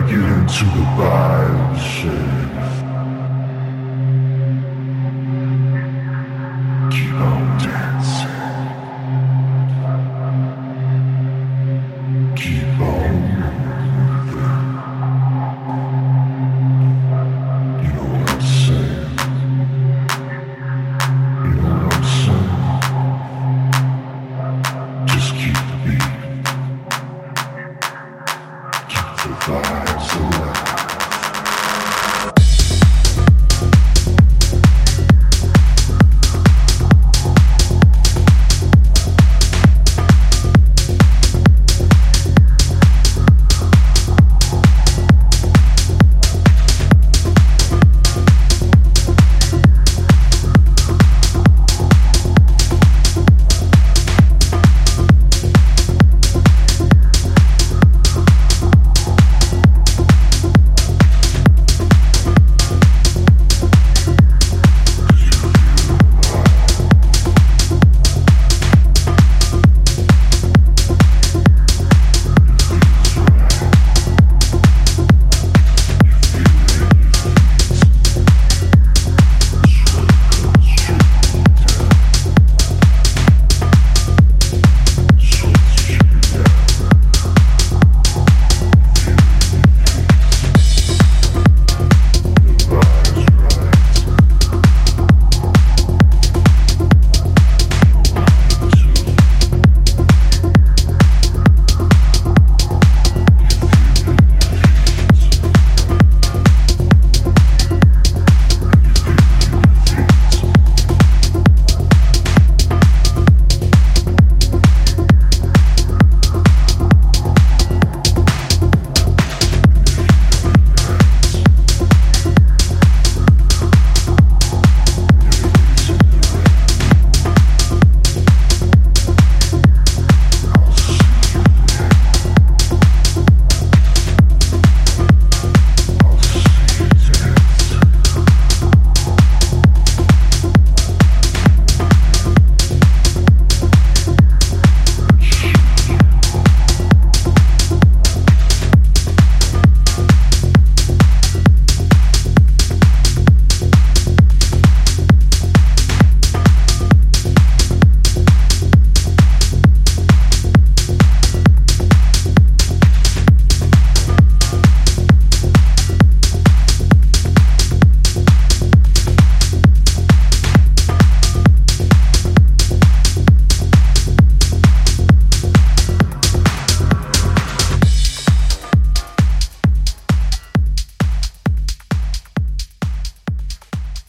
to get into the vibes. Keep on.